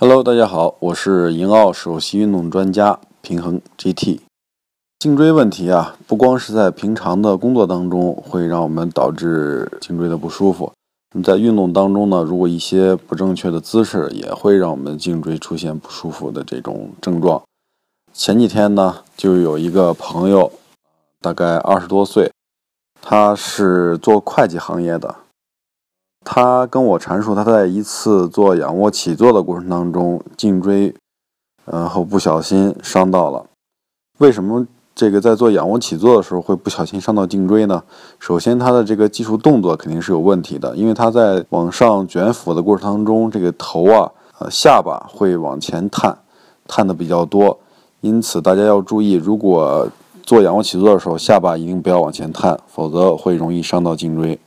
Hello，大家好，我是银奥首席运动专家平衡 GT。颈椎问题啊，不光是在平常的工作当中会让我们导致颈椎的不舒服，那么在运动当中呢，如果一些不正确的姿势也会让我们颈椎出现不舒服的这种症状。前几天呢，就有一个朋友，大概二十多岁，他是做会计行业的。他跟我阐述，他在一次做仰卧起坐的过程当中，颈椎，然后不小心伤到了。为什么这个在做仰卧起坐的时候会不小心伤到颈椎呢？首先，他的这个技术动作肯定是有问题的，因为他在往上卷腹的过程当中，这个头啊，呃，下巴会往前探，探的比较多。因此，大家要注意，如果做仰卧起坐的时候，下巴一定不要往前探，否则会容易伤到颈椎。